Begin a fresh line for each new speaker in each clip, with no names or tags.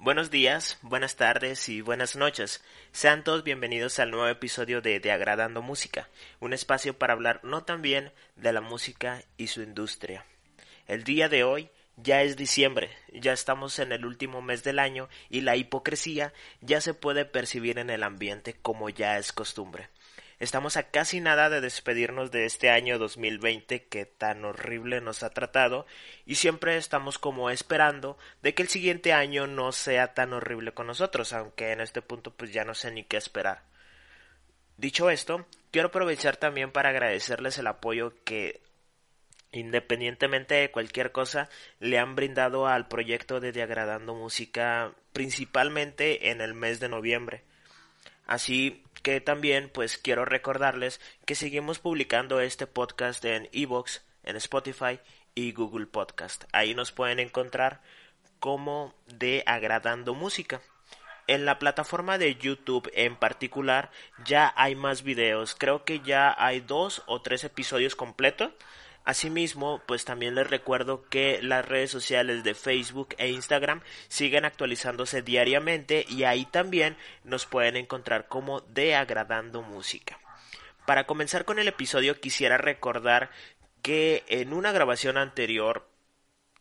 Buenos días, buenas tardes y buenas noches. Sean todos bienvenidos al nuevo episodio de De Agradando Música, un espacio para hablar no tan bien de la música y su industria. El día de hoy ya es diciembre, ya estamos en el último mes del año y la hipocresía ya se puede percibir en el ambiente como ya es costumbre. Estamos a casi nada de despedirnos de este año 2020 que tan horrible nos ha tratado y siempre estamos como esperando de que el siguiente año no sea tan horrible con nosotros, aunque en este punto pues ya no sé ni qué esperar. Dicho esto, quiero aprovechar también para agradecerles el apoyo que independientemente de cualquier cosa, le han brindado al proyecto de Diagradando Música principalmente en el mes de noviembre. Así que también pues quiero recordarles que seguimos publicando este podcast en Evox, en Spotify y Google Podcast. Ahí nos pueden encontrar como de agradando música. En la plataforma de YouTube en particular ya hay más videos. Creo que ya hay dos o tres episodios completos Asimismo, pues también les recuerdo que las redes sociales de Facebook e Instagram siguen actualizándose diariamente y ahí también nos pueden encontrar como de agradando música. Para comenzar con el episodio quisiera recordar que en una grabación anterior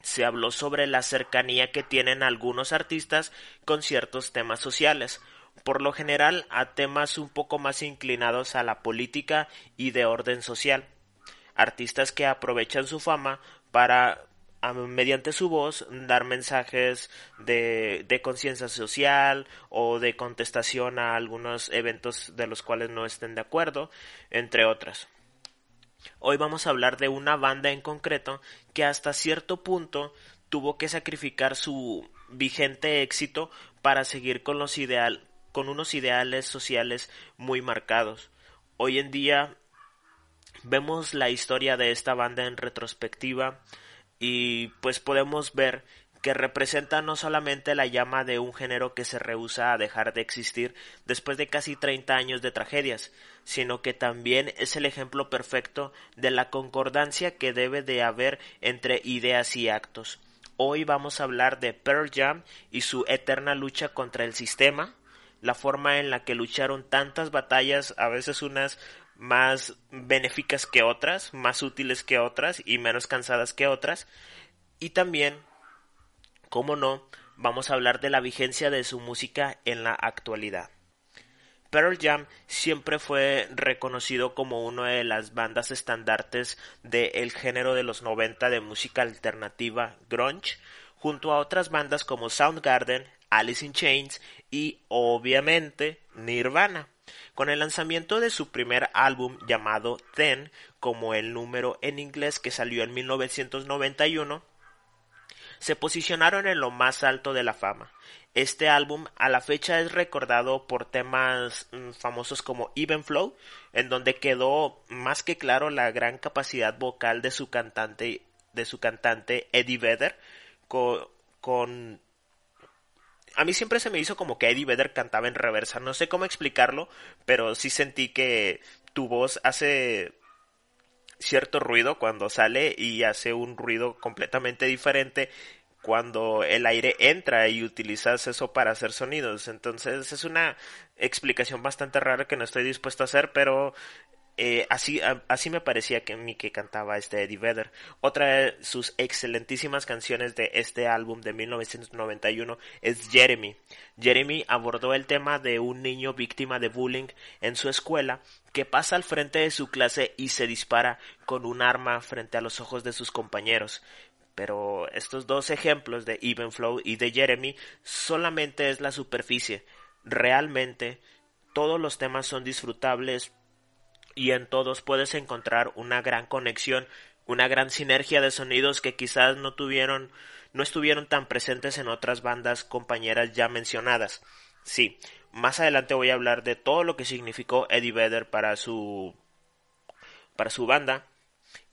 se habló sobre la cercanía que tienen algunos artistas con ciertos temas sociales, por lo general a temas un poco más inclinados a la política y de orden social artistas que aprovechan su fama para mediante su voz dar mensajes de, de conciencia social o de contestación a algunos eventos de los cuales no estén de acuerdo, entre otras. Hoy vamos a hablar de una banda en concreto que hasta cierto punto tuvo que sacrificar su vigente éxito para seguir con los ideal con unos ideales sociales muy marcados. Hoy en día vemos la historia de esta banda en retrospectiva y pues podemos ver que representa no solamente la llama de un género que se rehúsa a dejar de existir después de casi 30 años de tragedias, sino que también es el ejemplo perfecto de la concordancia que debe de haber entre ideas y actos. Hoy vamos a hablar de Pearl Jam y su eterna lucha contra el sistema, la forma en la que lucharon tantas batallas, a veces unas más benéficas que otras, más útiles que otras y menos cansadas que otras. Y también, como no, vamos a hablar de la vigencia de su música en la actualidad. Pearl Jam siempre fue reconocido como una de las bandas estandartes del género de los 90 de música alternativa grunge, junto a otras bandas como Soundgarden, Alice in Chains y obviamente Nirvana. Con el lanzamiento de su primer álbum llamado Ten, como el número en inglés que salió en 1991, se posicionaron en lo más alto de la fama. Este álbum a la fecha es recordado por temas mm, famosos como Even Flow, en donde quedó más que claro la gran capacidad vocal de su cantante, de su cantante Eddie Vedder, con a mí siempre se me hizo como que Eddie Vedder cantaba en reversa. No sé cómo explicarlo, pero sí sentí que tu voz hace cierto ruido cuando sale y hace un ruido completamente diferente cuando el aire entra y utilizas eso para hacer sonidos. Entonces es una explicación bastante rara que no estoy dispuesto a hacer, pero eh, así, así me parecía que mí que cantaba este Eddie Vedder. Otra de sus excelentísimas canciones de este álbum de 1991 es Jeremy. Jeremy abordó el tema de un niño víctima de bullying en su escuela que pasa al frente de su clase y se dispara con un arma frente a los ojos de sus compañeros. Pero estos dos ejemplos de Even Flow y de Jeremy solamente es la superficie. Realmente todos los temas son disfrutables y en todos puedes encontrar una gran conexión, una gran sinergia de sonidos que quizás no tuvieron, no estuvieron tan presentes en otras bandas compañeras ya mencionadas. Sí, más adelante voy a hablar de todo lo que significó Eddie Vedder para su para su banda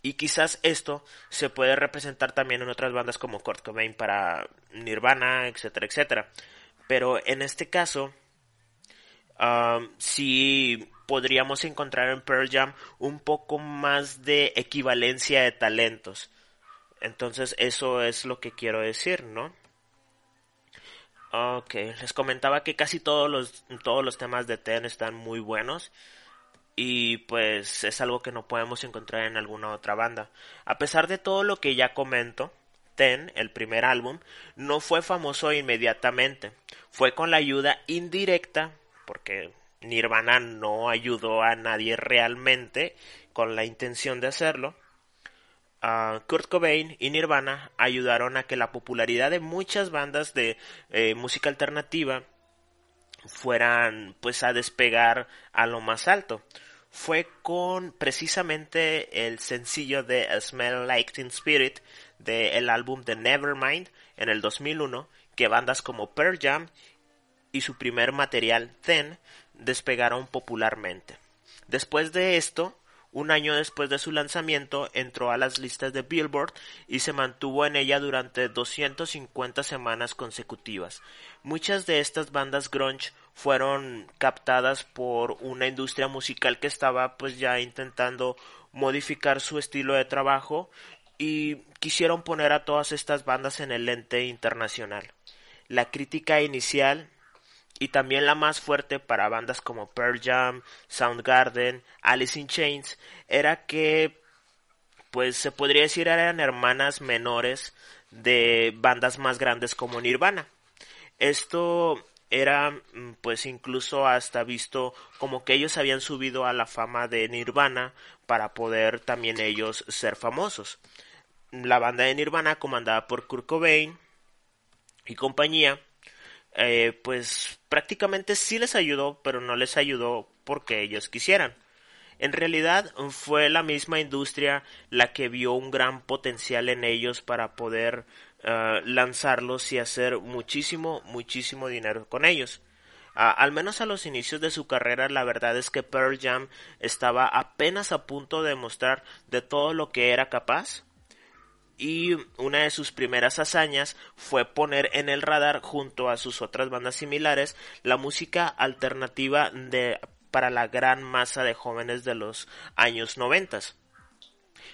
y quizás esto se puede representar también en otras bandas como Kurt Cobain para Nirvana, etcétera, etcétera. Pero en este caso, um, sí podríamos encontrar en Pearl Jam un poco más de equivalencia de talentos. Entonces eso es lo que quiero decir, ¿no? Ok, les comentaba que casi todos los, todos los temas de Ten están muy buenos y pues es algo que no podemos encontrar en alguna otra banda. A pesar de todo lo que ya comento, Ten, el primer álbum, no fue famoso inmediatamente. Fue con la ayuda indirecta, porque Nirvana no ayudó a nadie realmente con la intención de hacerlo, Kurt Cobain y Nirvana ayudaron a que la popularidad de muchas bandas de eh, música alternativa fueran pues a despegar a lo más alto. Fue con precisamente el sencillo de Smell Like Teen Spirit del álbum de Nevermind en el 2001 que bandas como Pearl Jam y su primer material Then despegaron popularmente. Después de esto, un año después de su lanzamiento entró a las listas de Billboard y se mantuvo en ella durante 250 semanas consecutivas. Muchas de estas bandas grunge fueron captadas por una industria musical que estaba pues ya intentando modificar su estilo de trabajo y quisieron poner a todas estas bandas en el lente internacional. La crítica inicial y también la más fuerte para bandas como Pearl Jam, Soundgarden, Alice in Chains, era que pues se podría decir eran hermanas menores de bandas más grandes como Nirvana. Esto era mm, pues incluso hasta visto como que ellos habían subido a la fama de Nirvana para poder también ellos ser famosos. La banda de Nirvana comandada por Kurt Cobain y compañía eh, pues prácticamente sí les ayudó, pero no les ayudó porque ellos quisieran. En realidad fue la misma industria la que vio un gran potencial en ellos para poder eh, lanzarlos y hacer muchísimo, muchísimo dinero con ellos. al menos a los inicios de su carrera, la verdad es que Pearl Jam estaba apenas a punto de mostrar de todo lo que era capaz y una de sus primeras hazañas fue poner en el radar junto a sus otras bandas similares la música alternativa de para la gran masa de jóvenes de los años noventas.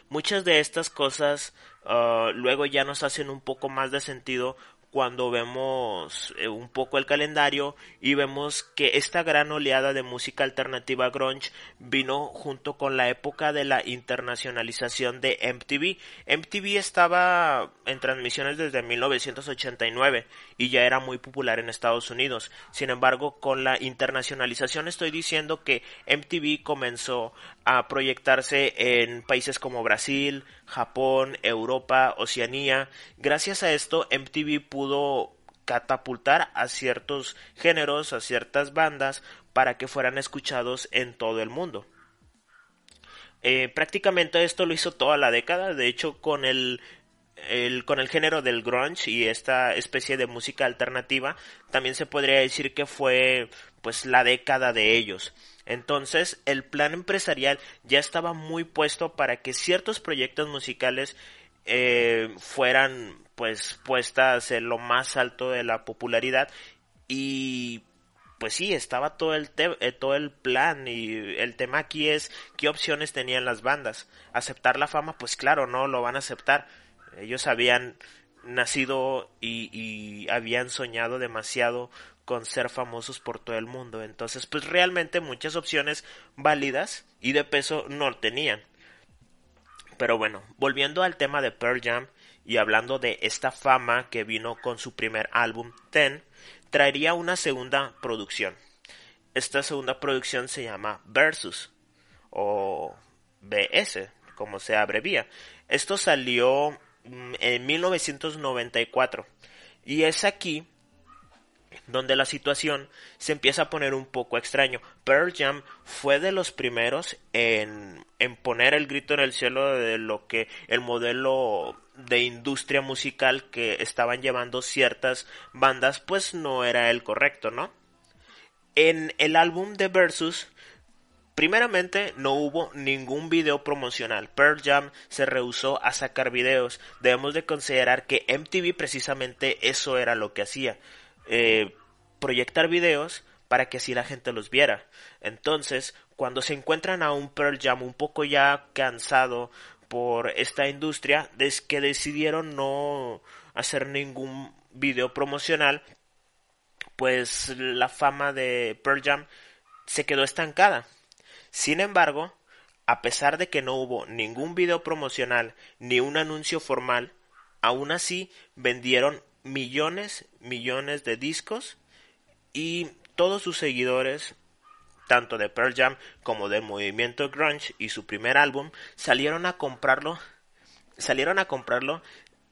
Muchas de estas cosas uh, luego ya nos hacen un poco más de sentido cuando vemos eh, un poco el calendario y vemos que esta gran oleada de música alternativa grunge vino junto con la época de la internacionalización de MTV. MTV estaba en transmisiones desde 1989 y ya era muy popular en Estados Unidos. Sin embargo, con la internacionalización estoy diciendo que MTV comenzó a proyectarse en países como Brasil, Japón, Europa, Oceanía. Gracias a esto, MTV pudo catapultar a ciertos géneros, a ciertas bandas, para que fueran escuchados en todo el mundo. Eh, prácticamente esto lo hizo toda la década, de hecho con el, el, con el género del grunge y esta especie de música alternativa, también se podría decir que fue pues la década de ellos. Entonces, el plan empresarial ya estaba muy puesto para que ciertos proyectos musicales eh, fueran pues puestas en lo más alto de la popularidad y pues sí, estaba todo el, eh, todo el plan y el tema aquí es qué opciones tenían las bandas. Aceptar la fama, pues claro, no lo van a aceptar. Ellos habían nacido y, habían soñado demasiado con ser famosos por todo el mundo. Entonces, pues realmente muchas opciones válidas y de peso no tenían. Pero bueno, volviendo al tema de Pearl Jam y hablando de esta fama que vino con su primer álbum, Ten, traería una segunda producción. Esta segunda producción se llama Versus o BS, como se abrevia. Esto salió en 1994 y es aquí donde la situación se empieza a poner un poco extraño. Pearl Jam fue de los primeros en, en poner el grito en el cielo de lo que el modelo de industria musical que estaban llevando ciertas bandas pues no era el correcto, ¿no? En el álbum de Versus Primeramente, no hubo ningún video promocional. Pearl Jam se rehusó a sacar videos. Debemos de considerar que MTV precisamente eso era lo que hacía. Eh, proyectar videos para que así la gente los viera. Entonces, cuando se encuentran a un Pearl Jam un poco ya cansado por esta industria, es que decidieron no hacer ningún video promocional pues la fama de Pearl Jam se quedó estancada. Sin embargo, a pesar de que no hubo ningún video promocional ni un anuncio formal, aún así vendieron millones, millones de discos y todos sus seguidores, tanto de Pearl Jam como del movimiento grunge y su primer álbum, salieron a comprarlo, salieron a comprarlo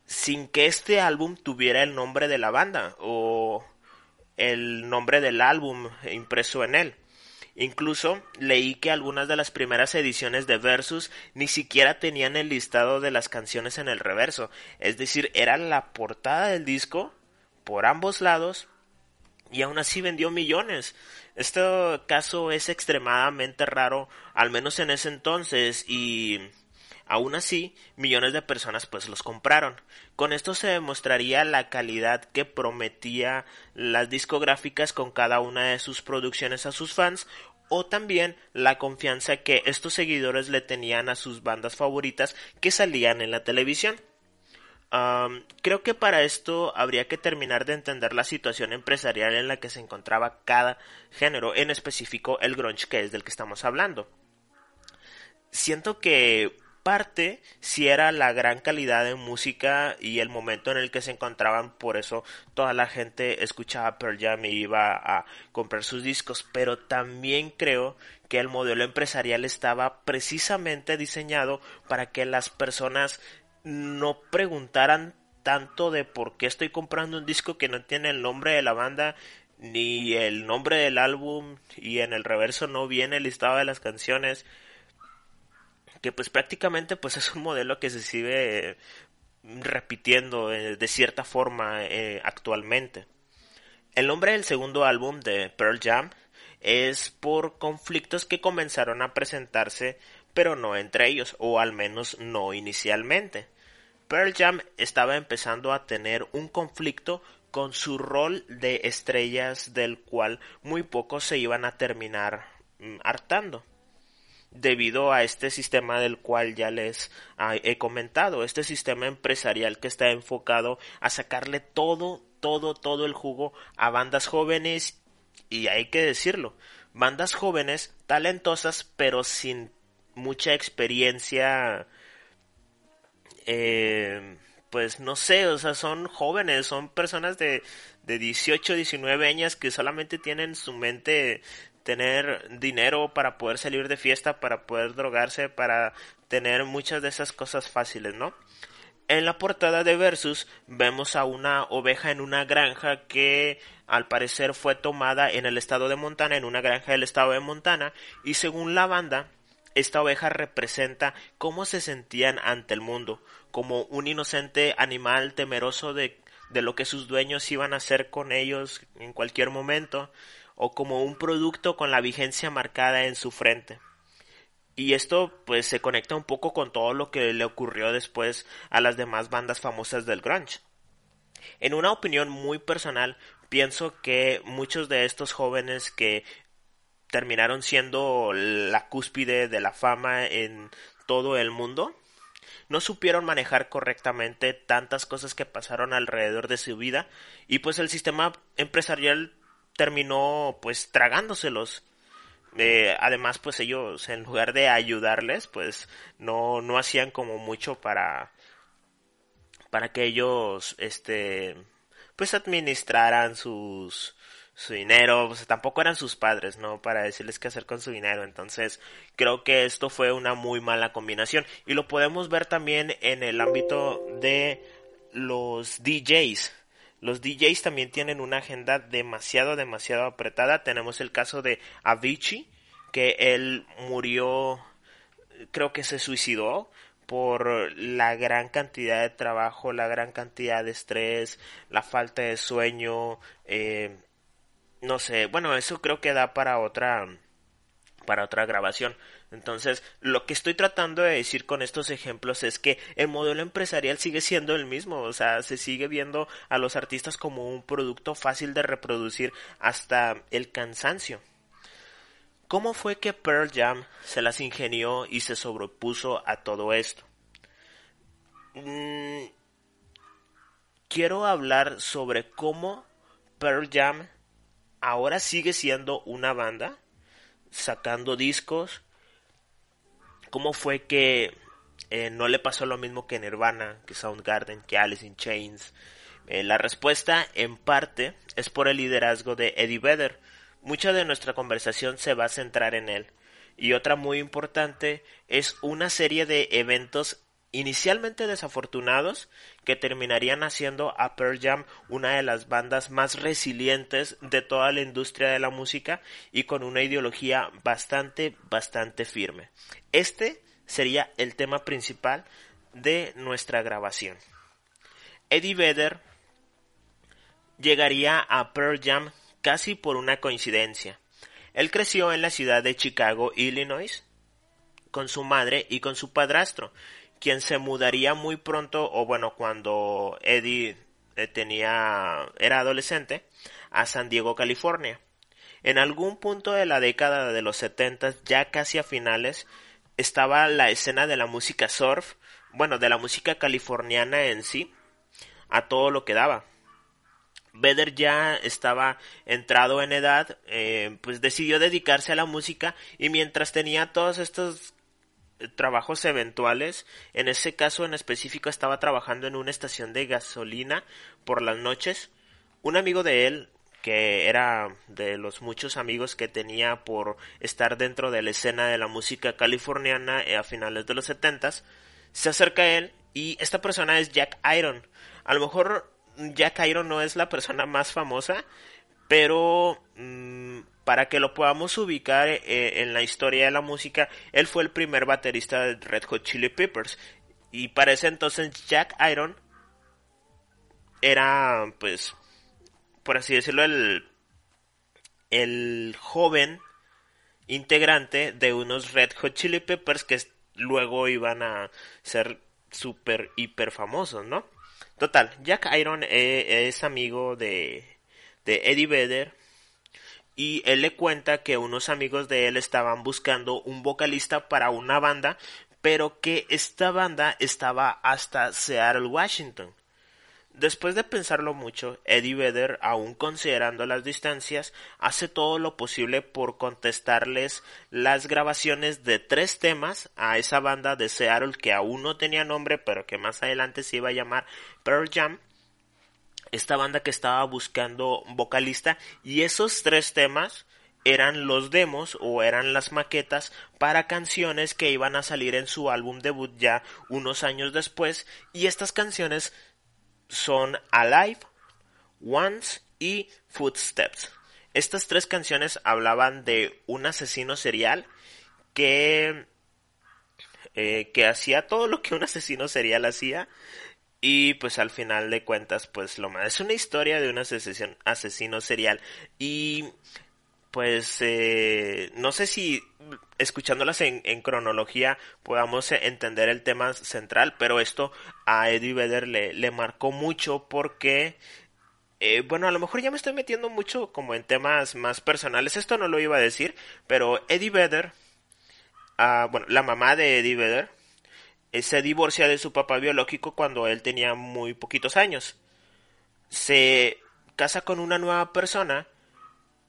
sin que este álbum tuviera el nombre de la banda o el nombre del álbum impreso en él. Incluso leí que algunas de las primeras ediciones de Versus ni siquiera tenían el listado de las canciones en el reverso, es decir, era la portada del disco por ambos lados y aún así vendió millones. Este caso es extremadamente raro, al menos en ese entonces, y Aún así, millones de personas pues los compraron. Con esto se demostraría la calidad que prometía las discográficas con cada una de sus producciones a sus fans o también la confianza que estos seguidores le tenían a sus bandas favoritas que salían en la televisión. creo que para esto habría que terminar de entender la situación empresarial en la que se encontraba cada género, en específico el grunge que es del que estamos hablando. Siento que parte si era la gran calidad de música y el momento en el que se encontraban, por eso toda la gente escuchaba Pearl Jam y iba a comprar sus discos, pero también creo que el modelo empresarial estaba precisamente diseñado para que las personas no preguntaran tanto de por qué estoy comprando un disco que no tiene el nombre de la banda ni el nombre del álbum y en el reverso no viene el listado de las canciones que pues prácticamente pues es un modelo que se sigue repitiendo eh, de cierta forma eh, actualmente. El nombre del segundo álbum de Pearl Jam es por conflictos que comenzaron a presentarse pero no entre ellos o al menos no inicialmente. Pearl Jam estaba empezando a tener un conflicto con su rol de estrellas del cual muy pocos se iban a terminar mm, hartando debido a este sistema del cual ya les he comentado, este sistema empresarial que está enfocado a sacarle todo, todo, todo el jugo a bandas jóvenes y hay que decirlo, bandas jóvenes talentosas pero sin mucha experiencia eh, pues no sé, o sea, son jóvenes, son personas de, de 18, 19 años que solamente tienen su mente tener dinero para poder salir de fiesta, para poder drogarse, para tener muchas de esas cosas fáciles, ¿no? En la portada de Versus vemos a una oveja en una granja que al parecer fue tomada en el estado de Montana, en una granja del estado de Montana, y según la banda, esta oveja representa cómo se sentían ante el mundo, como un inocente animal temeroso de, de lo que sus dueños iban a hacer con ellos en cualquier momento, o como un producto con la vigencia marcada en su frente. Y esto pues se conecta un poco con todo lo que le ocurrió después a las demás bandas famosas del grunge. En una opinión muy personal, pienso que muchos de estos jóvenes que terminaron siendo la cúspide de la fama en todo el mundo, no supieron manejar correctamente tantas cosas que pasaron alrededor de su vida y pues el sistema empresarial terminó pues tragándoselos. Eh, además pues ellos en lugar de ayudarles pues no, no hacían como mucho para para que ellos este pues administraran sus su dinero, tampoco eran sus padres, ¿no? Para decirles qué hacer con su dinero. Entonces, creo que esto fue una muy mala combinación. Y lo podemos ver también en el ámbito de los DJs. Los DJs también tienen una agenda demasiado, demasiado apretada. Tenemos el caso de Avicii, que él murió, creo que se suicidó por la gran cantidad de trabajo, la gran cantidad de estrés, la falta de sueño, eh, no sé, bueno, eso creo que da para otra, para otra grabación. Entonces, lo que estoy tratando de decir con estos ejemplos es que el modelo empresarial sigue siendo el mismo, o sea, se sigue viendo a los artistas como un producto fácil de reproducir hasta el cansancio. ¿Cómo fue que Pearl Jam se las ingenió y se sobrepuso a todo esto? Mm, quiero hablar sobre cómo Pearl Jam ahora sigue siendo una banda, sacando discos. ¿Cómo fue que eh, no le pasó lo mismo que Nirvana, que Soundgarden, que Alice in Chains? Eh, la respuesta, en parte, es por el liderazgo de Eddie Vedder. Mucha de nuestra conversación se va a centrar en él. Y otra muy importante es una serie de eventos inicialmente desafortunados que terminarían haciendo a Pearl Jam una de las bandas más resilientes de toda la industria de la música y con una ideología bastante, bastante firme. Este sería el tema principal de nuestra grabación. Eddie Vedder llegaría a Pearl Jam casi por una coincidencia. Él creció en la ciudad de Chicago, Illinois, con su madre y con su padrastro, quien se mudaría muy pronto, o bueno, cuando Eddie eh, tenía, era adolescente, a San Diego, California. En algún punto de la década de los 70, ya casi a finales, estaba la escena de la música surf, bueno, de la música californiana en sí, a todo lo que daba. Vedder ya estaba entrado en edad, eh, pues decidió dedicarse a la música y mientras tenía todos estos trabajos eventuales, en ese caso en específico estaba trabajando en una estación de gasolina por las noches, un amigo de él, que era de los muchos amigos que tenía por estar dentro de la escena de la música californiana eh, a finales de los setentas, se acerca a él y esta persona es Jack Iron. A lo mejor Jack Iron no es la persona más famosa, pero mm, para que lo podamos ubicar eh, en la historia de la música, él fue el primer baterista de Red Hot Chili Peppers. Y para ese entonces Jack Iron era, pues, por así decirlo, el, el joven integrante de unos Red Hot Chili Peppers que luego iban a ser super hiper famosos, ¿no? Total, Jack Iron eh, es amigo de, de Eddie Vedder y él le cuenta que unos amigos de él estaban buscando un vocalista para una banda, pero que esta banda estaba hasta Seattle, Washington. Después de pensarlo mucho, Eddie Vedder, aún considerando las distancias, hace todo lo posible por contestarles las grabaciones de tres temas a esa banda de Seattle que aún no tenía nombre, pero que más adelante se iba a llamar Pearl Jam. Esta banda que estaba buscando vocalista y esos tres temas eran los demos o eran las maquetas para canciones que iban a salir en su álbum debut ya unos años después y estas canciones son Alive, Once y Footsteps. Estas tres canciones hablaban de un asesino serial que, eh, que hacía todo lo que un asesino serial hacía y pues al final de cuentas pues lo más es una historia de un asesino, asesino serial. Y pues eh, no sé si escuchándolas en, cronología podamos entender el tema central, pero esto a Eddie Vedder le, le marcó mucho porque, eh, bueno, a lo mejor ya me estoy metiendo mucho como en temas más personales, esto no lo iba a decir, pero Eddie Vedder, ah, bueno, la mamá de Eddie Vedder, se divorcia de su papá biológico cuando él tenía muy poquitos años. Se casa con una nueva persona,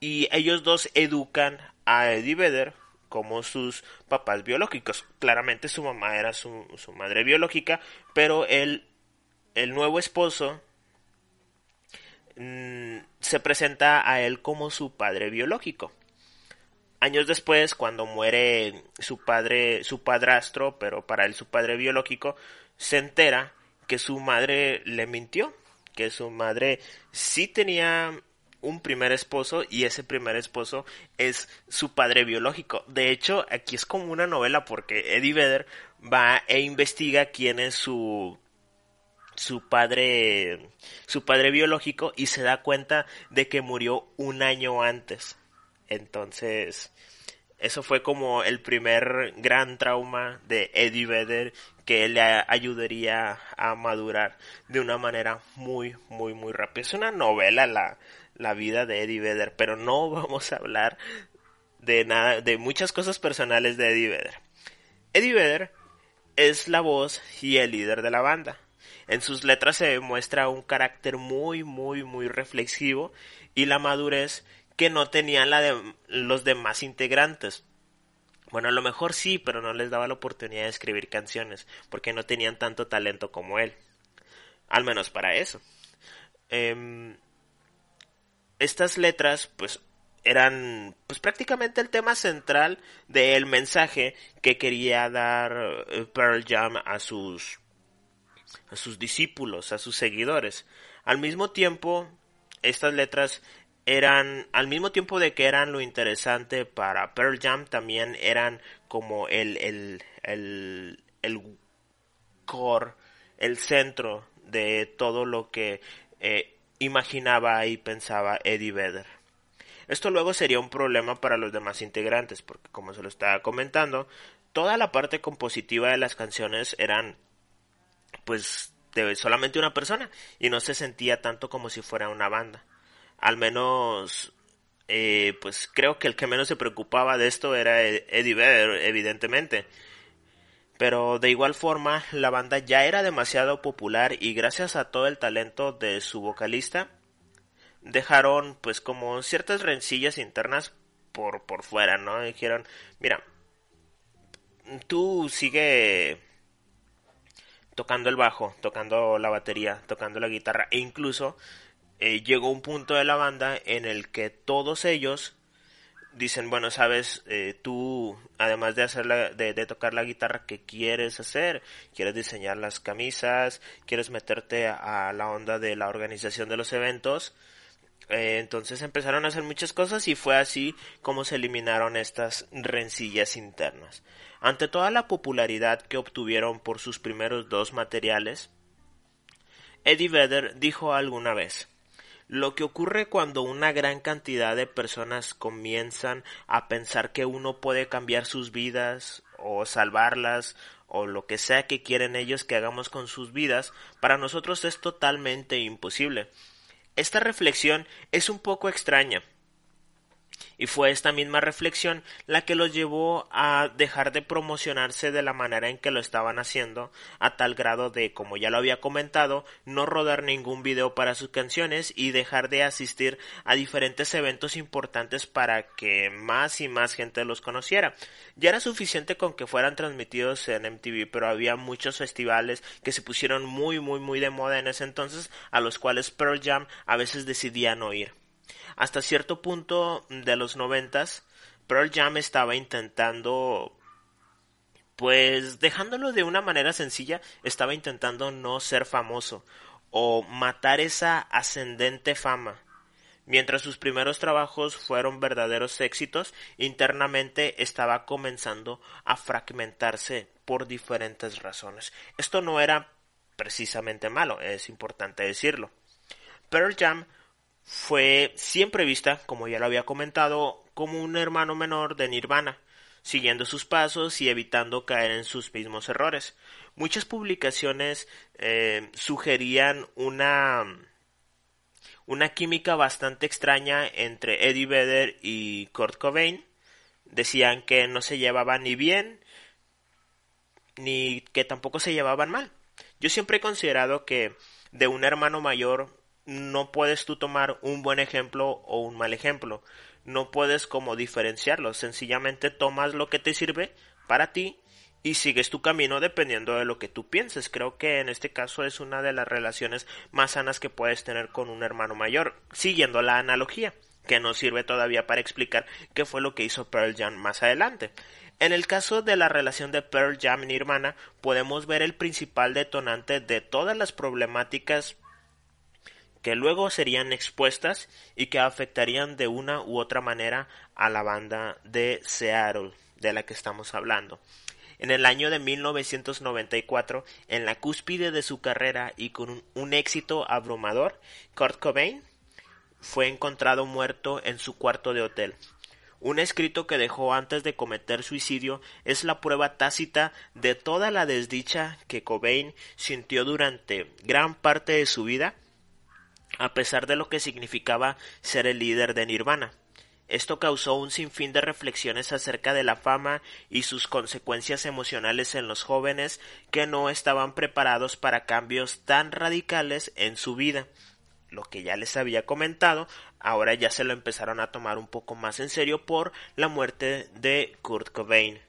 y ellos dos educan a Eddie Vedder como sus papás biológicos. Claramente su mamá era su, madre biológica, pero el, el nuevo esposo mm, se presenta a él como su padre biológico. Años después, cuando muere su padre, su padrastro, pero para él su padre biológico, se entera que su madre le mintió, que su madre sí tenía un primer esposo y ese primer esposo es su padre biológico. De hecho, aquí es como una novela porque Eddie Vedder va e investiga quién es su su padre su padre biológico y se da cuenta de que murió un año antes. Entonces, eso fue como el primer gran trauma de Eddie Vedder que le ayudaría a madurar de una manera muy, muy, muy rápida. Es una novela la, la vida de Eddie Vedder, pero no vamos a hablar de nada, de muchas cosas personales de Eddie Vedder. Eddie Vedder es la voz y el líder de la banda. En sus letras se demuestra un carácter muy, muy, muy reflexivo y la madurez que no tenían la de los demás integrantes. Bueno, a lo mejor sí, pero no les daba la oportunidad de escribir canciones, porque no tenían tanto talento como él. Al menos para eso. Em, estas letras, pues, eran pues prácticamente el tema central del mensaje que quería dar eh, Pearl Jam a sus a sus discípulos, a sus seguidores. Al mismo tiempo, estas letras eran, al mismo tiempo de que eran lo interesante para Pearl Jam, también eran como el, el, el, el core, el centro de todo lo que eh, imaginaba y pensaba Eddie Vedder. Esto luego sería un problema para los demás integrantes, porque como se lo estaba comentando, toda la parte compositiva de las canciones eran pues de solamente una persona y no se sentía tanto como si fuera una banda. Al menos, eh, pues creo que el que menos se preocupaba de esto era Eddie Vedder, evidentemente. Pero de igual forma, la banda ya era demasiado popular y gracias a todo el talento de su vocalista, dejaron pues como ciertas rencillas internas por, por fuera, ¿no? Dijeron, mira, tú sigue tocando el bajo, tocando la batería, tocando la guitarra e incluso eh, llegó un punto de la banda en el que todos ellos dicen, bueno, sabes, eh, tú, además de, hacer de, tocar la guitarra, ¿qué quieres hacer? ¿Quieres diseñar las camisas? ¿Quieres meterte a la onda de la organización de los eventos? Eh, entonces empezaron a hacer muchas cosas y fue así como se eliminaron estas rencillas internas. Ante toda la popularidad que obtuvieron por sus primeros dos materiales, Eddie Vedder dijo alguna vez, lo que ocurre cuando una gran cantidad de personas comienzan a pensar que uno puede cambiar sus vidas o salvarlas o lo que sea que quieren ellos que hagamos con sus vidas, para nosotros es totalmente imposible. Esta reflexión es un poco extraña, y fue esta misma reflexión la que los llevó a dejar de promocionarse de la manera en que lo estaban haciendo, a tal grado de, como ya lo había comentado, no rodar ningún video para sus canciones y dejar de asistir a diferentes eventos importantes para que más y más gente los conociera. Ya era suficiente con que fueran transmitidos en MTV, pero había muchos festivales que se pusieron muy muy muy de moda en ese entonces, a los cuales Pearl Jam a veces decidía no ir hasta cierto punto de los noventas, Pearl Jam estaba intentando pues dejándolo de una manera sencilla, estaba intentando no ser famoso o matar esa ascendente fama. Mientras sus primeros trabajos fueron verdaderos éxitos, internamente estaba comenzando a fragmentarse por diferentes razones. Esto no era precisamente malo, es importante decirlo. Pearl Jam fue siempre vista, como ya lo había comentado, como un hermano menor de Nirvana, siguiendo sus pasos y evitando caer en sus mismos errores. Muchas publicaciones eh, sugerían una una química bastante extraña entre Eddie Vedder y Kurt Cobain. Decían que no se llevaban ni bien ni que tampoco se llevaban mal. Yo siempre he considerado que de un hermano mayor no puedes tú tomar un buen ejemplo o un mal ejemplo. No puedes como diferenciarlo. Sencillamente tomas lo que te sirve para ti y sigues tu camino dependiendo de lo que tú pienses. Creo que en este caso es una de las relaciones más sanas que puedes tener con un hermano mayor, siguiendo la analogía, que nos sirve todavía para explicar qué fue lo que hizo Pearl Jam más adelante. En el caso de la relación de Pearl Jam y Nirvana, podemos ver el principal detonante de todas las problemáticas que luego serían expuestas y que afectarían de una u otra manera a la banda de Seattle de la que estamos hablando. En el año de 1994, en la cúspide de su carrera y con un, éxito abrumador, Kurt Cobain fue encontrado muerto en su cuarto de hotel. Un escrito que dejó antes de cometer suicidio es la prueba tácita de toda la desdicha que Cobain sintió durante gran parte de su vida a pesar de lo que significaba ser el líder de Nirvana. Esto causó un sinfín de reflexiones acerca de la fama y sus consecuencias emocionales en los jóvenes que no estaban preparados para cambios tan radicales en su vida. Lo que ya les había comentado, ahora ya se lo empezaron a tomar un poco más en serio por la muerte de Kurt Cobain.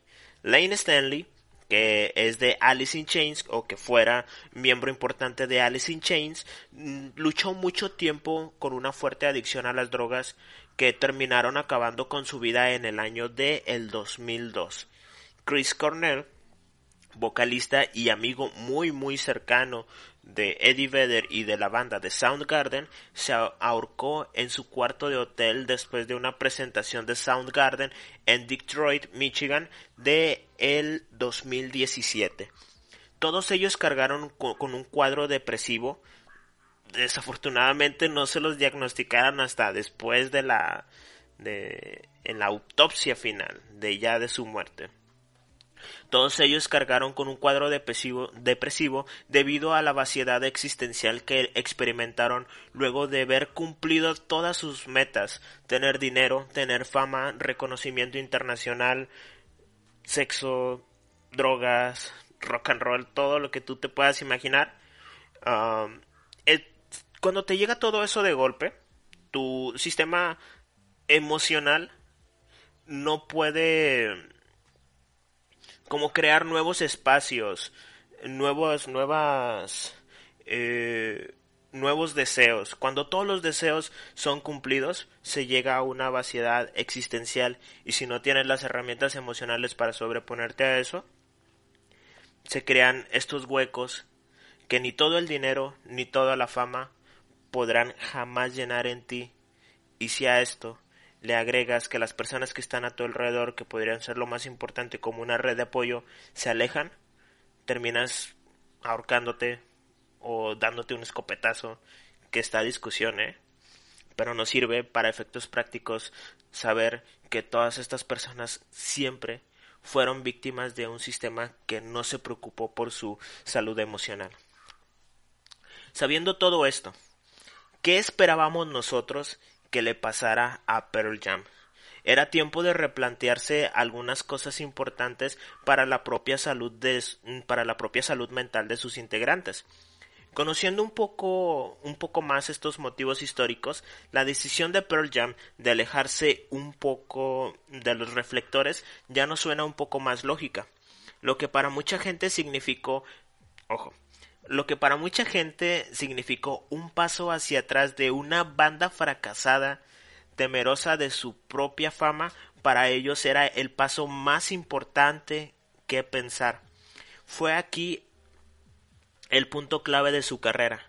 Lane Stanley, que es de Alice in Chains o que fuera miembro importante de Alice in Chains, mm, luchó mucho tiempo con una fuerte adicción a las drogas que terminaron acabando con su vida en el año de el 2002. Chris Cornell, vocalista y amigo muy muy cercano de Eddie Vedder y de la banda de Soundgarden se ahorcó en su cuarto de hotel después de una presentación de Soundgarden en Detroit, Michigan de el 2017. Todos ellos cargaron con un cuadro depresivo. Desafortunadamente no se los diagnosticaron hasta después de la de en la autopsia final de ya de su muerte. Todos ellos cargaron con un cuadro depresivo, debido a la vaciedad existencial que experimentaron luego de haber cumplido todas sus metas, tener dinero, tener fama, reconocimiento internacional, sexo, drogas, rock and roll, todo lo que tú te puedas imaginar. Um, cuando te llega todo eso de golpe, tu sistema emocional no puede como crear nuevos espacios, nuevos, nuevas, eh, nuevos deseos. Cuando todos los deseos son cumplidos, se llega a una vaciedad existencial y si no tienes las herramientas emocionales para sobreponerte a eso, se crean estos huecos que ni todo el dinero ni toda la fama podrán jamás llenar en ti. Y si a esto le agregas que las personas que están a tu alrededor, que podrían ser lo más importante como una red de apoyo, se alejan, terminas ahorcándote o dándote un escopetazo, que está discusión, ¿eh? Pero no sirve para efectos prácticos saber que todas estas personas siempre fueron víctimas de un sistema que no se preocupó por su salud emocional. Sabiendo todo esto, ¿qué esperábamos nosotros que le pasara a Pearl Jam. Era tiempo de replantearse algunas cosas importantes para la propia salud de, para la propia salud mental de sus integrantes. Conociendo un poco, un poco más estos motivos históricos, la decisión de Pearl Jam de alejarse un poco de los reflectores ya no suena un poco más lógica. Lo que para mucha gente significó, ojo, lo que para mucha gente significó un paso hacia atrás de una banda fracasada, temerosa de su propia fama, para ellos era el paso más importante que pensar. Fue aquí el punto clave de su carrera.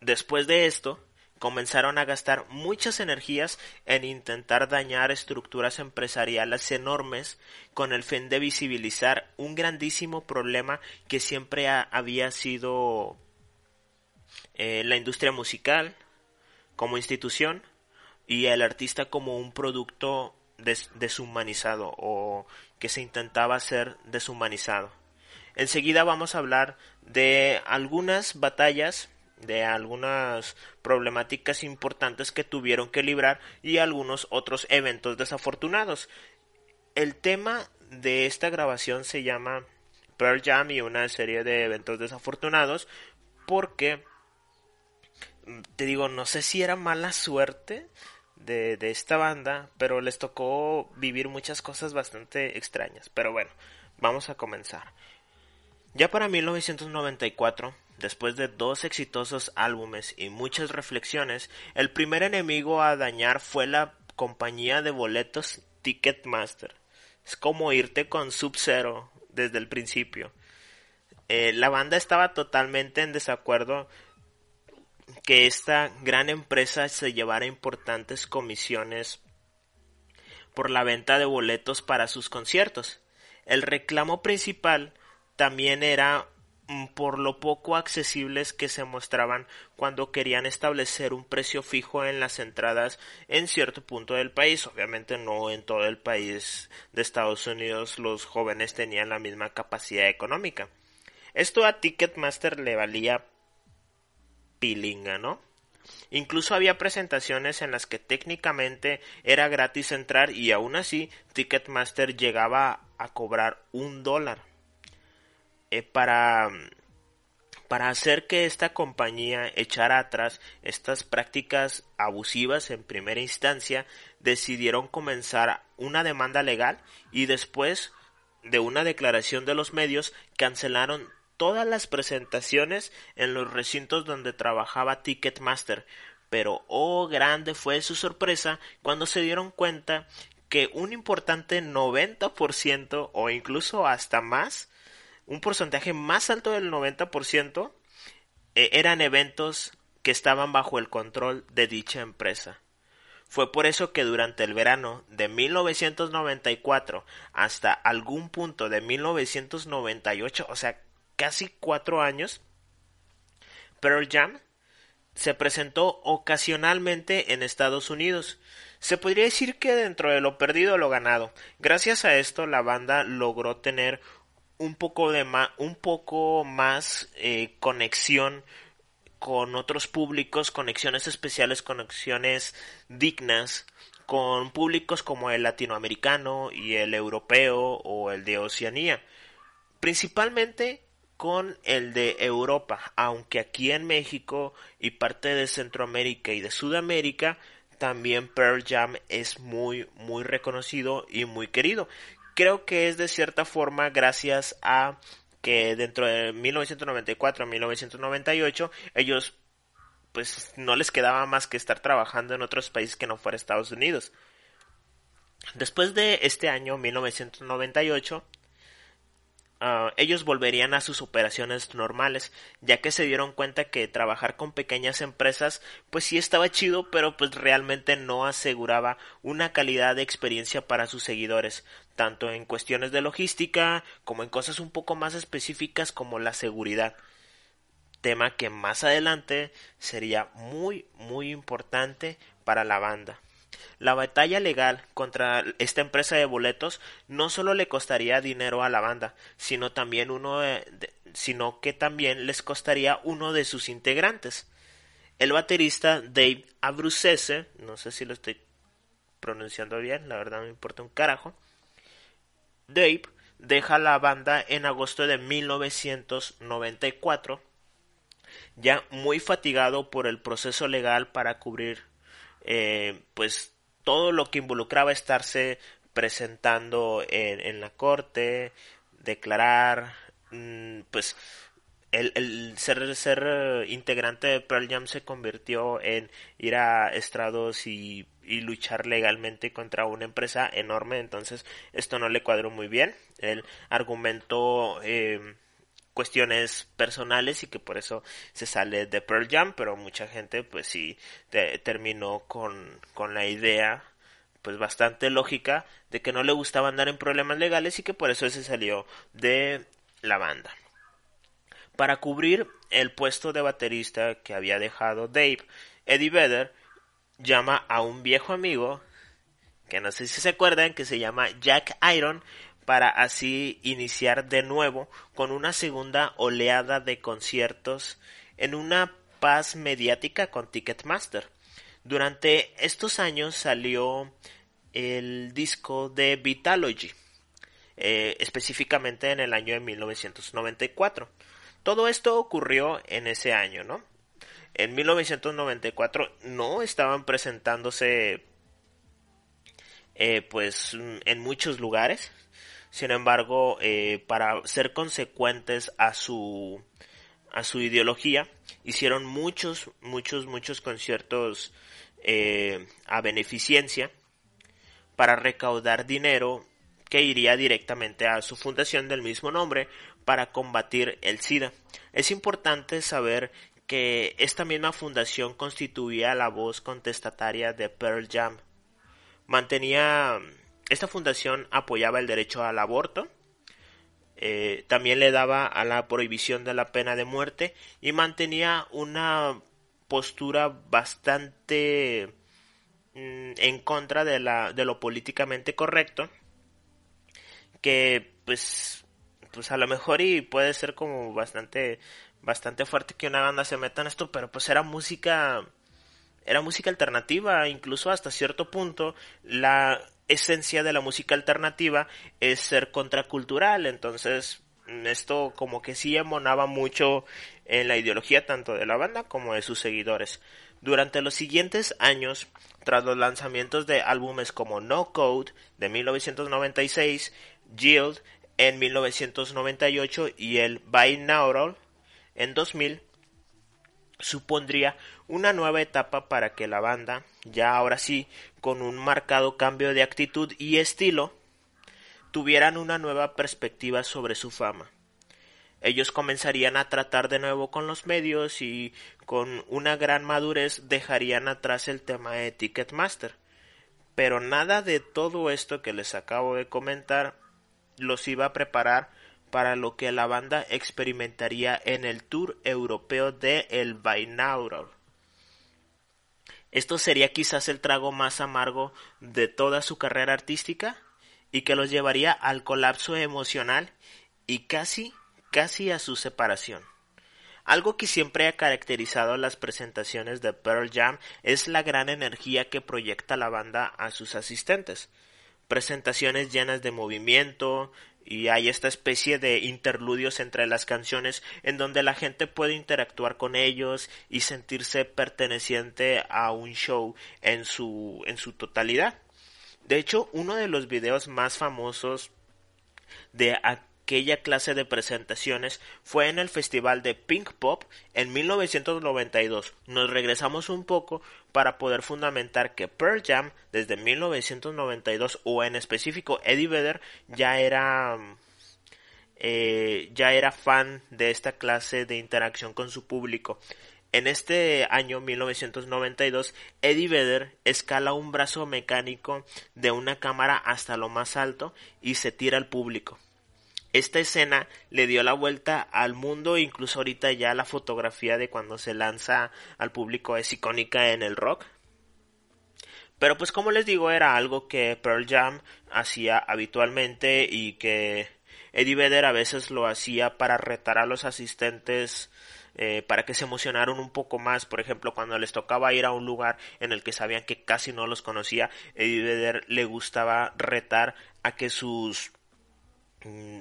Después de esto, comenzaron a gastar muchas energías en intentar dañar estructuras empresariales enormes con el fin de visibilizar un grandísimo problema que siempre había sido eh, la industria musical como institución y el artista como un producto deshumanizado o que se intentaba ser deshumanizado. Enseguida vamos a hablar de algunas batallas de algunas problemáticas importantes que tuvieron que librar y algunos otros eventos desafortunados. El tema de esta grabación se llama Pearl Jam y una serie de eventos desafortunados porque te digo, no sé si era mala suerte de, de esta banda, pero les tocó vivir muchas cosas bastante extrañas. Pero bueno, vamos a comenzar. Ya para 1994, Después de dos exitosos álbumes y muchas reflexiones, el primer enemigo a dañar fue la compañía de boletos Ticketmaster. Es como irte con Sub-Zero desde el principio. Eh, la banda estaba totalmente en desacuerdo que esta gran empresa se llevara importantes comisiones por la venta de boletos para sus conciertos. El reclamo principal también era por lo poco accesibles que se mostraban cuando querían establecer un precio fijo en las entradas en cierto punto del país. Obviamente no en todo el país de Estados Unidos los jóvenes tenían la misma capacidad económica. Esto a Ticketmaster le valía pilinga, ¿no? Incluso había presentaciones en las que técnicamente era gratis entrar y aún así Ticketmaster llegaba a cobrar un dólar. Eh, para, para hacer que esta compañía echara atrás estas prácticas abusivas en primera instancia, decidieron comenzar una demanda legal y después de una declaración de los medios cancelaron todas las presentaciones en los recintos donde trabajaba Ticketmaster. Pero oh grande fue su sorpresa cuando se dieron cuenta que un importante 90% o incluso hasta más, un porcentaje más alto del 90%, eh, eran eventos que estaban bajo el control de dicha empresa. Fue por eso que durante el verano de 1994 hasta algún punto de 1998, o sea, casi cuatro años, Pearl Jam se presentó ocasionalmente en Estados Unidos. Se podría decir que dentro de lo perdido lo ganado. Gracias a esto la banda logró tener un poco de un poco más eh, conexión con otros públicos, conexiones especiales, conexiones dignas con públicos como el latinoamericano y el europeo o el de Oceanía. Principalmente con el de Europa, aunque aquí en México y parte de Centroamérica y de Sudamérica también Pearl Jam es muy muy reconocido y muy querido. Creo que es de cierta forma gracias a que dentro de 1994 a 1998 ellos pues no les quedaba más que estar trabajando en otros países que no fuera Estados Unidos. Después de este año 1998 Ah, ellos volverían a sus operaciones normales, ya que se dieron cuenta que trabajar con pequeñas empresas pues sí estaba chido, pero pues realmente no aseguraba una calidad de experiencia para sus seguidores, tanto en cuestiones de logística como en cosas un poco más específicas como la seguridad tema que más adelante sería muy muy importante para la banda. La batalla legal contra esta empresa de boletos no solo le costaría dinero a la banda, sino también uno sino que también les costaría uno de sus integrantes. El baterista Dave Abruzzese, no sé si lo estoy pronunciando bien, la verdad me importa un carajo. Dave deja la banda en agosto de 1994, ya muy fatigado por el proceso legal para cubrir eh, pues todo lo que involucraba estarse presentando en, la corte, declarar, mm, pues el, ser, ser integrante de Pearl Jam se convirtió en ir a estrados y, luchar legalmente contra una empresa enorme, entonces esto no le cuadró muy bien. El argumento eh, cuestiones personales y que por eso se sale de Pearl Jam, pero mucha gente pues sí terminó con, con la idea pues bastante lógica de que no le gustaba andar en problemas legales y que por eso se salió de la banda. Para cubrir el puesto de baterista que había dejado Dave, Eddie Vedder llama a un viejo amigo que no sé si se acuerdan que se llama Jack Iron para así iniciar de nuevo con una segunda oleada de conciertos en una paz mediática con Ticketmaster. Durante estos años salió el disco de Vitalogy, eh, específicamente en el año de 1994. Todo esto ocurrió en ese año, ¿no? En 1994 no estaban presentándose eh, pues en muchos lugares sin embargo, eh, para ser consecuentes a su a su ideología, hicieron muchos, muchos, muchos conciertos eh, a beneficencia para recaudar dinero que iría directamente a su fundación del mismo nombre para combatir el SIDA. Es importante saber que esta misma fundación constituía la voz contestataria de Pearl Jam. Mantenía esta fundación apoyaba el derecho al aborto, eh, también le daba a la prohibición de la pena de muerte y mantenía una postura bastante mm, en contra de, la, de lo políticamente correcto que pues pues a lo mejor y puede ser como bastante bastante fuerte que una banda se meta en esto pero pues era música era música alternativa. Incluso hasta cierto punto la esencia de la música alternativa es ser contracultural, entonces Esto como que sí emonaba mucho en la ideología tanto de la banda como de sus seguidores. Durante los siguientes años, tras los lanzamientos de álbumes como No Code de 1996, Yield en 1998 y el Binaural en 2000, supondría una nueva etapa para que la banda, ya ahora sí, con un marcado cambio de actitud y estilo, tuvieran una nueva perspectiva sobre su fama. Ellos comenzarían a tratar de nuevo con los medios y con una gran madurez dejarían atrás el tema de Ticketmaster. Pero nada de todo esto que les acabo de comentar los iba a preparar para lo que la banda experimentaría en el tour europeo de El Binaural. Esto sería quizás el trago más amargo de toda su carrera artística y que los llevaría al colapso emocional y casi, casi a su separación. Algo que siempre ha caracterizado las presentaciones de Pearl Jam es la gran energía que proyecta la banda a sus asistentes. Presentaciones llenas de movimiento, y hay esta especie de interludios entre las canciones en donde la gente puede interactuar con ellos y sentirse perteneciente a un show en su en su totalidad. De hecho, uno de los videos más famosos de aquella clase de presentaciones fue en el festival de Pink Pop en 1992. Nos regresamos un poco para poder fundamentar que Pearl Jam desde 1992 o en específico Eddie Vedder ya era eh, ya era fan de esta clase de interacción con su público. En este año 1992, Eddie Vedder escala un brazo mecánico de una cámara hasta lo más alto y se tira al público. Esta escena le dio la vuelta al mundo, incluso ahorita ya la fotografía de cuando se lanza al público es icónica en el rock. Pero pues como les digo, era algo que Pearl Jam hacía habitualmente y que Eddie Vedder a veces lo hacía para retar a los asistentes eh, para que se emocionaran un poco más. Por ejemplo, cuando les tocaba ir a un lugar en el que sabían que casi no los conocía, Eddie Vedder le gustaba retar a que sus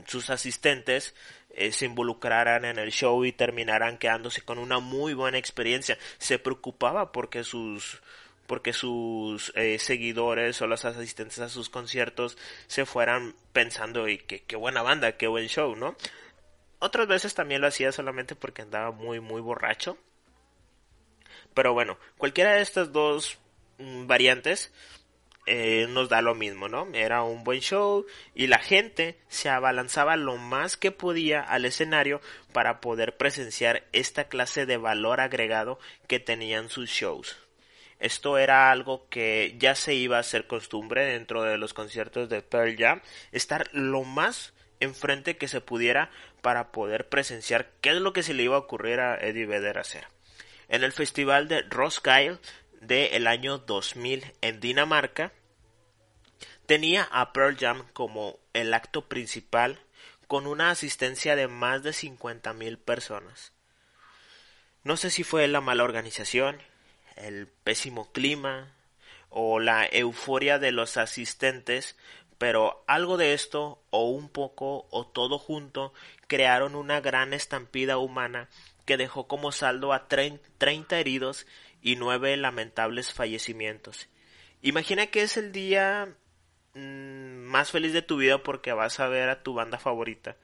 sus asistentes eh, se involucraran en el show y terminaran quedándose con una muy buena experiencia. Se preocupaba porque sus porque sus eh, seguidores o los asistentes a sus conciertos se fueran pensando y que qué buena banda, qué buen show, ¿no? Otras veces también lo hacía solamente porque andaba muy, muy borracho. Pero bueno, cualquiera de estas dos mm, variantes eh, nos da lo mismo, ¿no? Era un buen show y la gente se abalanzaba lo más que podía al escenario para poder presenciar esta clase de valor agregado que tenían sus shows. Esto era algo que ya se iba a hacer costumbre dentro de los conciertos de Pearl Jam, estar lo más enfrente que se pudiera para poder presenciar qué es lo que se le iba a ocurrir a Eddie Vedder hacer. En el festival de Roskilde del año 2000 en Dinamarca, tenía a Pearl Jam como el acto principal con una asistencia de más de 50.000 personas. No sé si fue la mala organización, el pésimo clima o la euforia de los asistentes pero algo de esto, o un poco, o todo junto, crearon una gran estampida humana que dejó como saldo a treinta heridos y nueve lamentables fallecimientos. Imagina que es el día mm, más feliz de tu vida porque vas a ver a tu banda favorita.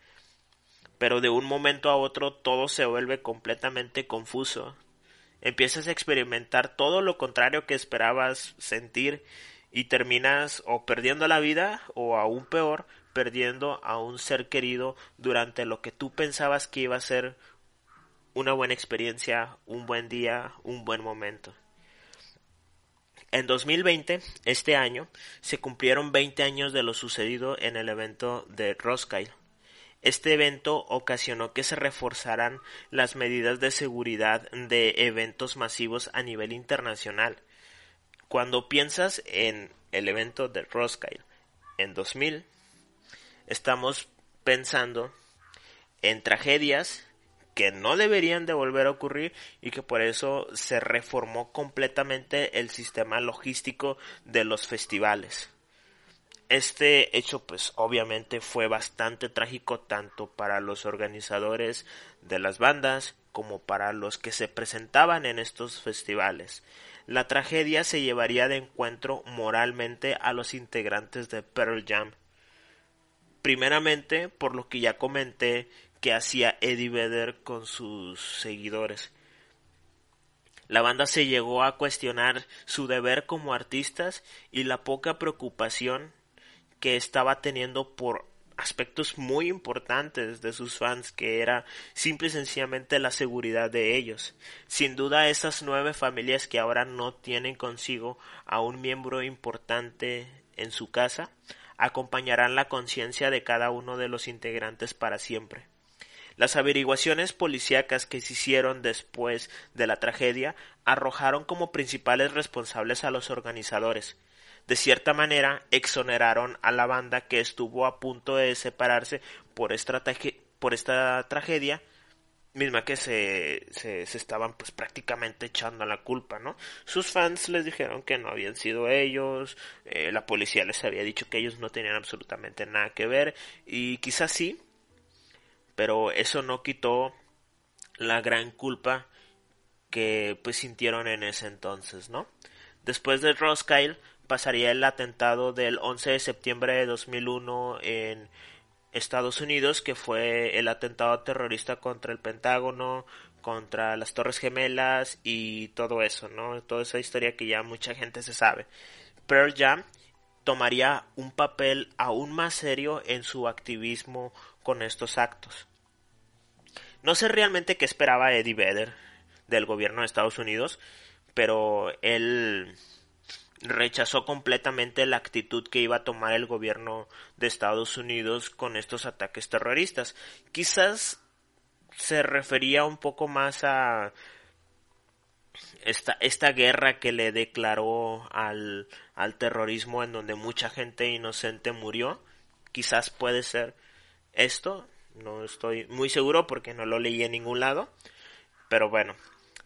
Pero de un momento a otro todo se vuelve completamente confuso. Empiezas a experimentar todo lo contrario que esperabas sentir y terminas o perdiendo la vida o aún peor perdiendo a un ser querido durante lo que tú pensabas que iba a ser una buena experiencia, un buen día, un buen momento. En 2020, este año, se cumplieron 20 años de lo sucedido en el evento de Roskilde. Este evento ocasionó que se reforzaran las medidas de seguridad de eventos masivos a nivel internacional, cuando piensas en el evento de Roskilde en 2000, estamos pensando en tragedias que no deberían de volver a ocurrir y que por eso se reformó completamente el sistema logístico de los festivales. Este hecho pues obviamente fue bastante trágico tanto para los organizadores de las bandas como para los que se presentaban en estos festivales. La tragedia se llevaría de encuentro moralmente a los integrantes de Pearl Jam. Primeramente por lo que ya comenté que hacía Eddie Vedder con sus seguidores. La banda se llegó a cuestionar su deber como artistas y la poca preocupación que estaba teniendo por aspectos muy importantes de sus fans que era simple y sencillamente la seguridad de ellos. Sin duda esas nueve familias que ahora no tienen consigo a un miembro importante en su casa acompañarán la conciencia de cada uno de los integrantes para siempre. Las averiguaciones policíacas que se hicieron después de la tragedia arrojaron como principales responsables a los organizadores, de cierta manera exoneraron a la banda que estuvo a punto de separarse por esta, por esta tragedia misma que se, se, estaban pues prácticamente echando la culpa, ¿no? Sus fans les dijeron que no habían sido ellos, eh, la policía les había dicho que ellos no tenían absolutamente nada que ver y quizás sí, pero eso no quitó la gran culpa que pues sintieron en ese entonces, ¿no? Después de Roskilde pasaría el atentado del 11 de septiembre de 2001 en Estados Unidos, que fue el atentado terrorista contra el Pentágono, contra las Torres Gemelas y todo eso, ¿no? Toda esa historia que ya mucha gente se sabe. Pearl Jam tomaría un papel aún más serio en su activismo con estos actos. No sé realmente qué esperaba Eddie Vedder del gobierno de Estados Unidos, pero él rechazó completamente la actitud que iba a tomar el gobierno de Estados Unidos con estos ataques terroristas. Quizás se refería un poco más a esta, guerra que le declaró al, al terrorismo en donde mucha gente inocente murió. Quizás puede ser esto. No estoy muy seguro porque no lo leí en ningún lado. Pero bueno,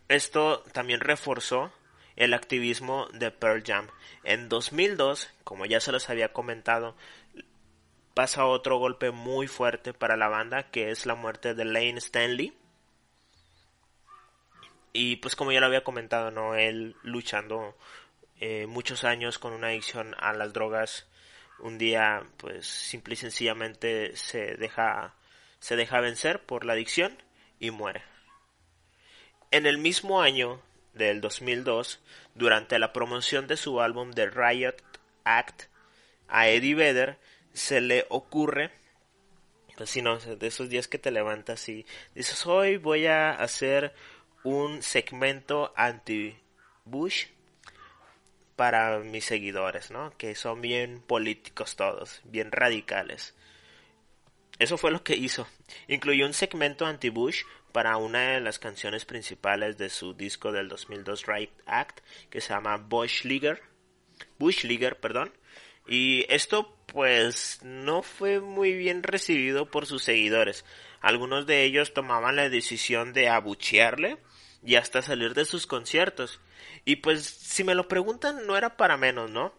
esto también reforzó el activismo de Pearl Jam. En 2002, como ya se los había comentado, pasa otro golpe muy fuerte para la banda, que es la muerte de Lane Stanley. Y pues como ya lo había comentado, ¿no? Él luchando eh, muchos años con una adicción a las drogas, un día pues simple y sencillamente se deja, se deja vencer por la adicción y muere. En el mismo año del 2002, durante la promoción de su álbum The Riot Act, a Eddie Vedder se le ocurre, pues si no, de esos días que te levantas y dices, hoy voy a hacer un segmento anti-Bush para mis seguidores, ¿no? Que son bien políticos todos, bien radicales. Eso fue lo que hizo. Incluyó un segmento anti-Bush para una de las canciones principales de su disco del 2002 Right Act que se llama Bush Leaguer, Bush Leaguer, perdón. Y esto pues no fue muy bien recibido por sus seguidores. Algunos de ellos tomaban la decisión de abuchearle y hasta salir de sus conciertos. Y pues si me lo preguntan no era para menos, ¿no?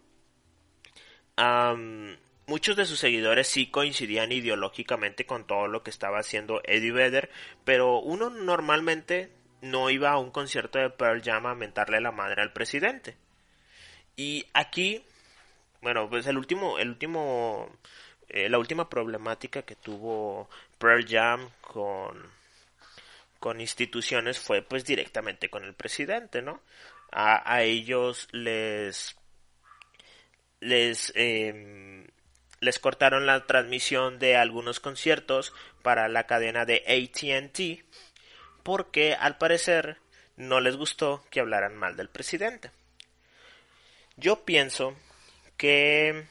Muchos de sus seguidores sí coincidían ideológicamente con todo lo que estaba haciendo Eddie Vedder, pero uno normalmente no iba a un concierto de Pearl Jam a mentarle la madre al presidente. Y aquí, bueno, pues el último, el último, eh, la última problemática que tuvo Pearl Jam con, con instituciones fue pues directamente con el presidente, ¿no? A, a ellos les, les, eh, les cortaron la transmisión de algunos conciertos para la cadena de ATT porque al parecer no les gustó que hablaran mal del presidente. Yo pienso que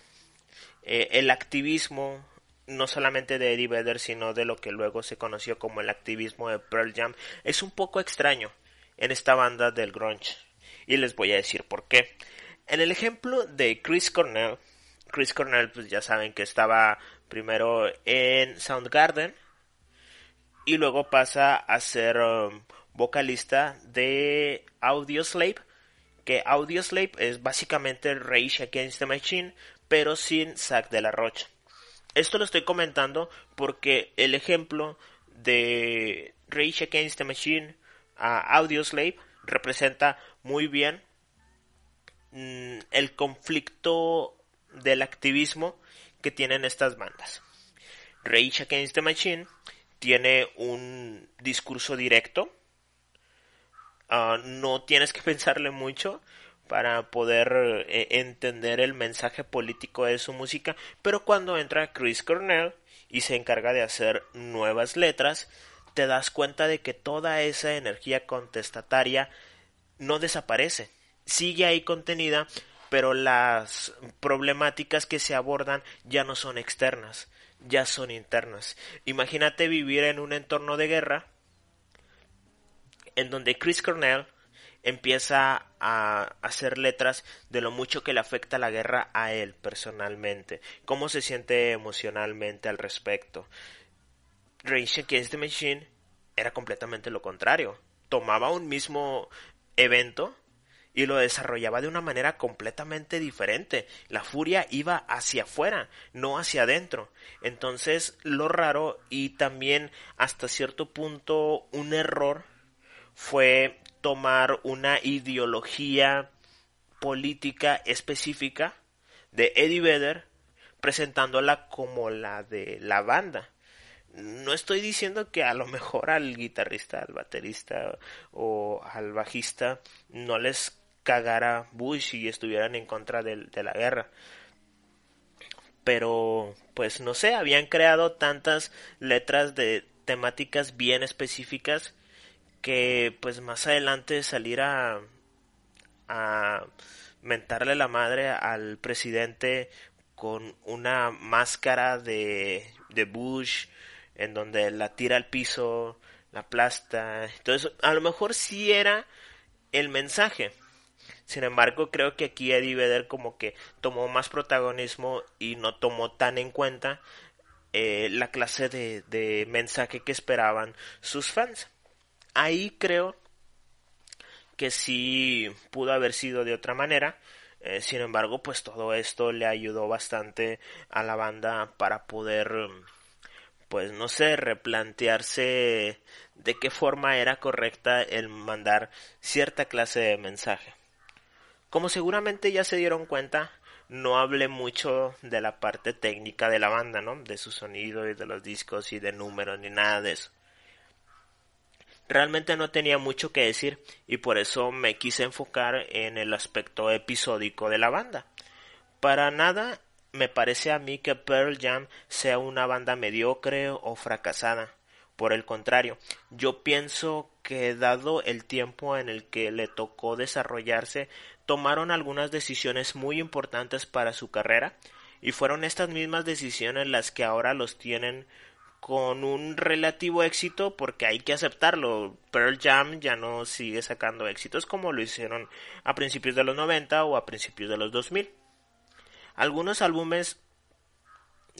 eh, el activismo no solamente de Eddie Vedder sino de lo que luego se conoció como el activismo de Pearl Jam es un poco extraño en esta banda del grunge y les voy a decir por qué. En el ejemplo de Chris Cornell Chris Cornell, pues ya saben que estaba primero en Soundgarden y luego pasa a ser um, vocalista de Audioslave, que Audioslave es básicamente Rage Against the Machine, pero sin Zack de la Rocha. Esto lo estoy comentando porque el ejemplo de Rage Against the Machine a Audioslave representa muy bien mm, el conflicto del activismo que tienen estas bandas. Rage Against Machine tiene un discurso directo, ah, no tienes que pensarle mucho para poder eh, entender el mensaje político de su música, pero cuando entra Chris Cornell y se encarga de hacer nuevas letras, te das cuenta de que toda esa energía contestataria no desaparece, sigue ahí contenida, pero las problemáticas que se abordan ya no son externas, ya son internas. Imagínate vivir en un entorno de guerra en donde Chris Cornell empieza a hacer letras de lo mucho que le afecta la guerra a él personalmente, cómo se siente emocionalmente al respecto. Rage Against the Machine era completamente lo contrario. Tomaba un mismo evento y lo desarrollaba de una manera completamente diferente. La furia iba hacia afuera, no hacia adentro. Entonces, lo raro y también hasta cierto punto un error fue tomar una ideología política específica de Eddie Vedder presentándola como la de la banda no estoy diciendo que a lo mejor al guitarrista, al baterista o al bajista no les cagara Bush y estuvieran en contra de, de, la guerra. Pero, pues no sé, habían creado tantas letras de temáticas bien específicas que pues más adelante salir a, a mentarle la madre al presidente con una máscara de, de Bush en donde la tira al piso, la aplasta. Entonces, a lo mejor sí era el mensaje. Sin embargo, creo que aquí Eddie Vedder como que tomó más protagonismo y no tomó tan en cuenta eh, la clase de, mensaje que esperaban sus fans. Ahí creo que sí pudo haber sido de otra manera. Eh, sin embargo, pues todo esto le ayudó bastante a la banda para poder pues no sé, replantearse de qué forma era correcta el mandar cierta clase de mensaje. Como seguramente ya se dieron cuenta, no hablé mucho de la parte técnica de la banda, ¿no? De su sonido y de los discos y de números ni nada de eso. Realmente no tenía mucho que decir y por eso me quise enfocar en el aspecto episódico de la banda. Para nada me parece a mí que Pearl Jam sea una banda mediocre o fracasada. Por el contrario, yo pienso que dado el tiempo en el que le tocó desarrollarse, tomaron algunas decisiones muy importantes para su carrera, y fueron estas mismas decisiones las que ahora los tienen con un relativo éxito porque hay que aceptarlo. Pearl Jam ya no sigue sacando éxitos como lo hicieron a principios de los 90 o a principios de los 2000. Algunos álbumes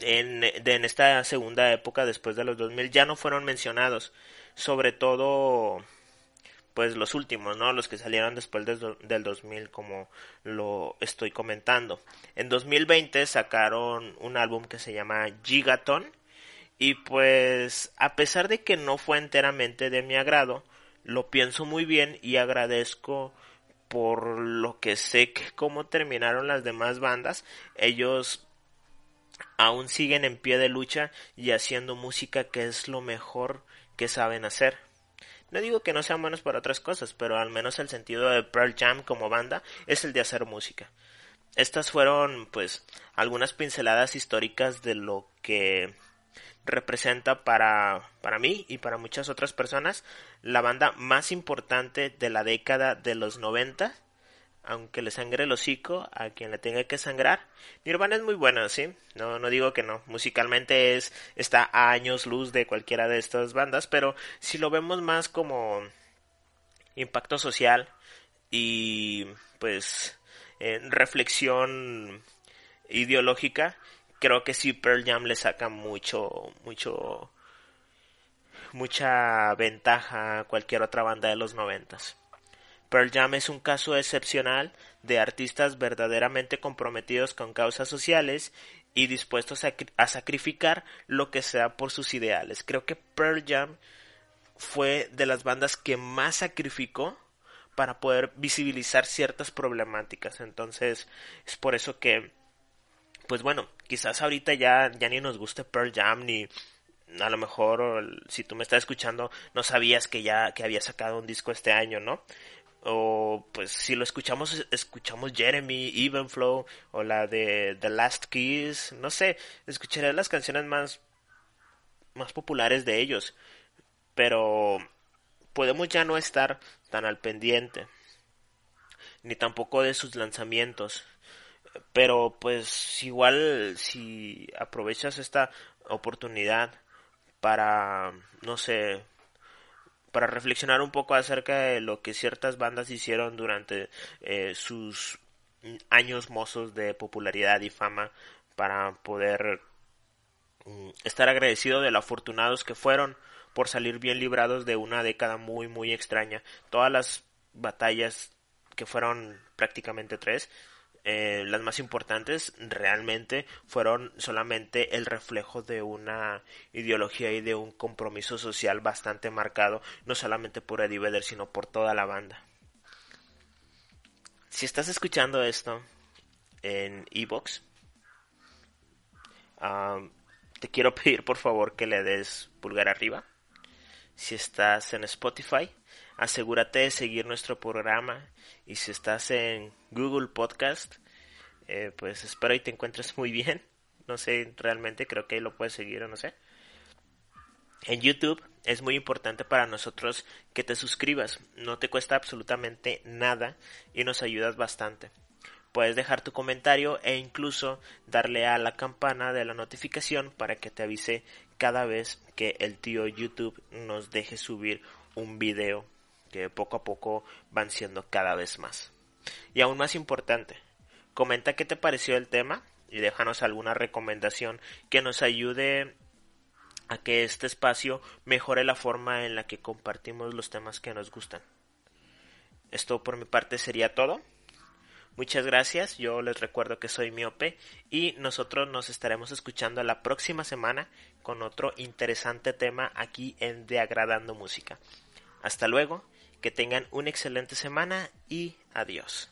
en, esta segunda época después de los 2000 ya no fueron mencionados, sobre todo pues los últimos, ¿no? Los que salieron después del, del 2000 como lo estoy comentando. En 2020 sacaron un álbum que se llama Gigaton y pues a pesar de que no fue enteramente de mi agrado, lo pienso muy bien y agradezco por lo que sé que cómo terminaron las demás bandas, ellos aún siguen en pie de lucha y haciendo música que es lo mejor que saben hacer. No digo que no sean buenos para otras cosas, pero al menos el sentido de Pearl Jam como banda es el de hacer música. Estas fueron pues algunas pinceladas históricas de lo que representa para, para mí y para muchas otras personas la banda más importante de la década de los 90 aunque le sangre el hocico a quien le tenga que sangrar. Nirvana es muy buena, sí, no, no digo que no. Musicalmente es, está a años luz de cualquiera de estas bandas, pero si lo vemos más como impacto social y pues reflexión ideológica, creo que sí Pearl Jam le saca mucho, mucho, mucha ventaja a cualquier otra banda de los noventas. Pearl Jam es un caso excepcional de artistas verdaderamente comprometidos con causas sociales y dispuestos a, sacrificar lo que sea por sus ideales. Creo que Pearl Jam fue de las bandas que más sacrificó para poder visibilizar ciertas problemáticas. Entonces, es por eso que, pues bueno, quizás ahorita ya, ya ni nos guste Pearl Jam, ni a lo mejor si tú me estás escuchando no sabías que ya que había sacado un disco este año, ¿no? O pues si lo escuchamos, escuchamos Jeremy, Evenflow, o la de The Last Kiss, no sé, escucharé las canciones más, más populares de ellos. Pero podemos ya no estar tan al pendiente, ni tampoco de sus lanzamientos. Pero pues igual si aprovechas esta oportunidad para, no sé, para reflexionar un poco acerca de lo que ciertas bandas hicieron durante eh, sus años mozos de popularidad y fama para poder mm, estar agradecido de lo afortunados que fueron por salir bien librados de una década muy muy extraña. Todas las batallas que fueron prácticamente tres, eh, las más importantes realmente fueron solamente el reflejo de una ideología y de un compromiso social bastante marcado, no solamente por Eddie Vedder, sino por toda la banda. Si estás escuchando esto en Evox, te quiero pedir por favor que le des pulgar arriba si estás en Spotify, asegúrate de seguir nuestro programa. Y si estás en Google Podcast, eh, pues espero y te encuentres muy bien. No sé, realmente creo que lo puedes seguir o no sé. En YouTube es muy importante para nosotros que te suscribas. No te cuesta absolutamente nada y nos ayudas bastante. Puedes dejar tu comentario e incluso darle a la campana de la notificación para que te avise cada vez que el tío YouTube nos deje subir un video que poco a poco van siendo cada vez más. Y aún más importante, comenta qué te pareció el tema y déjanos alguna recomendación que nos ayude a que este espacio mejore la forma en la que compartimos los temas que nos gustan. Esto por mi parte sería todo. Muchas gracias, yo les recuerdo que soy miope y nosotros nos estaremos escuchando la próxima semana con otro interesante tema aquí en De Agradando Música. Hasta luego, que tengan una excelente semana y adiós.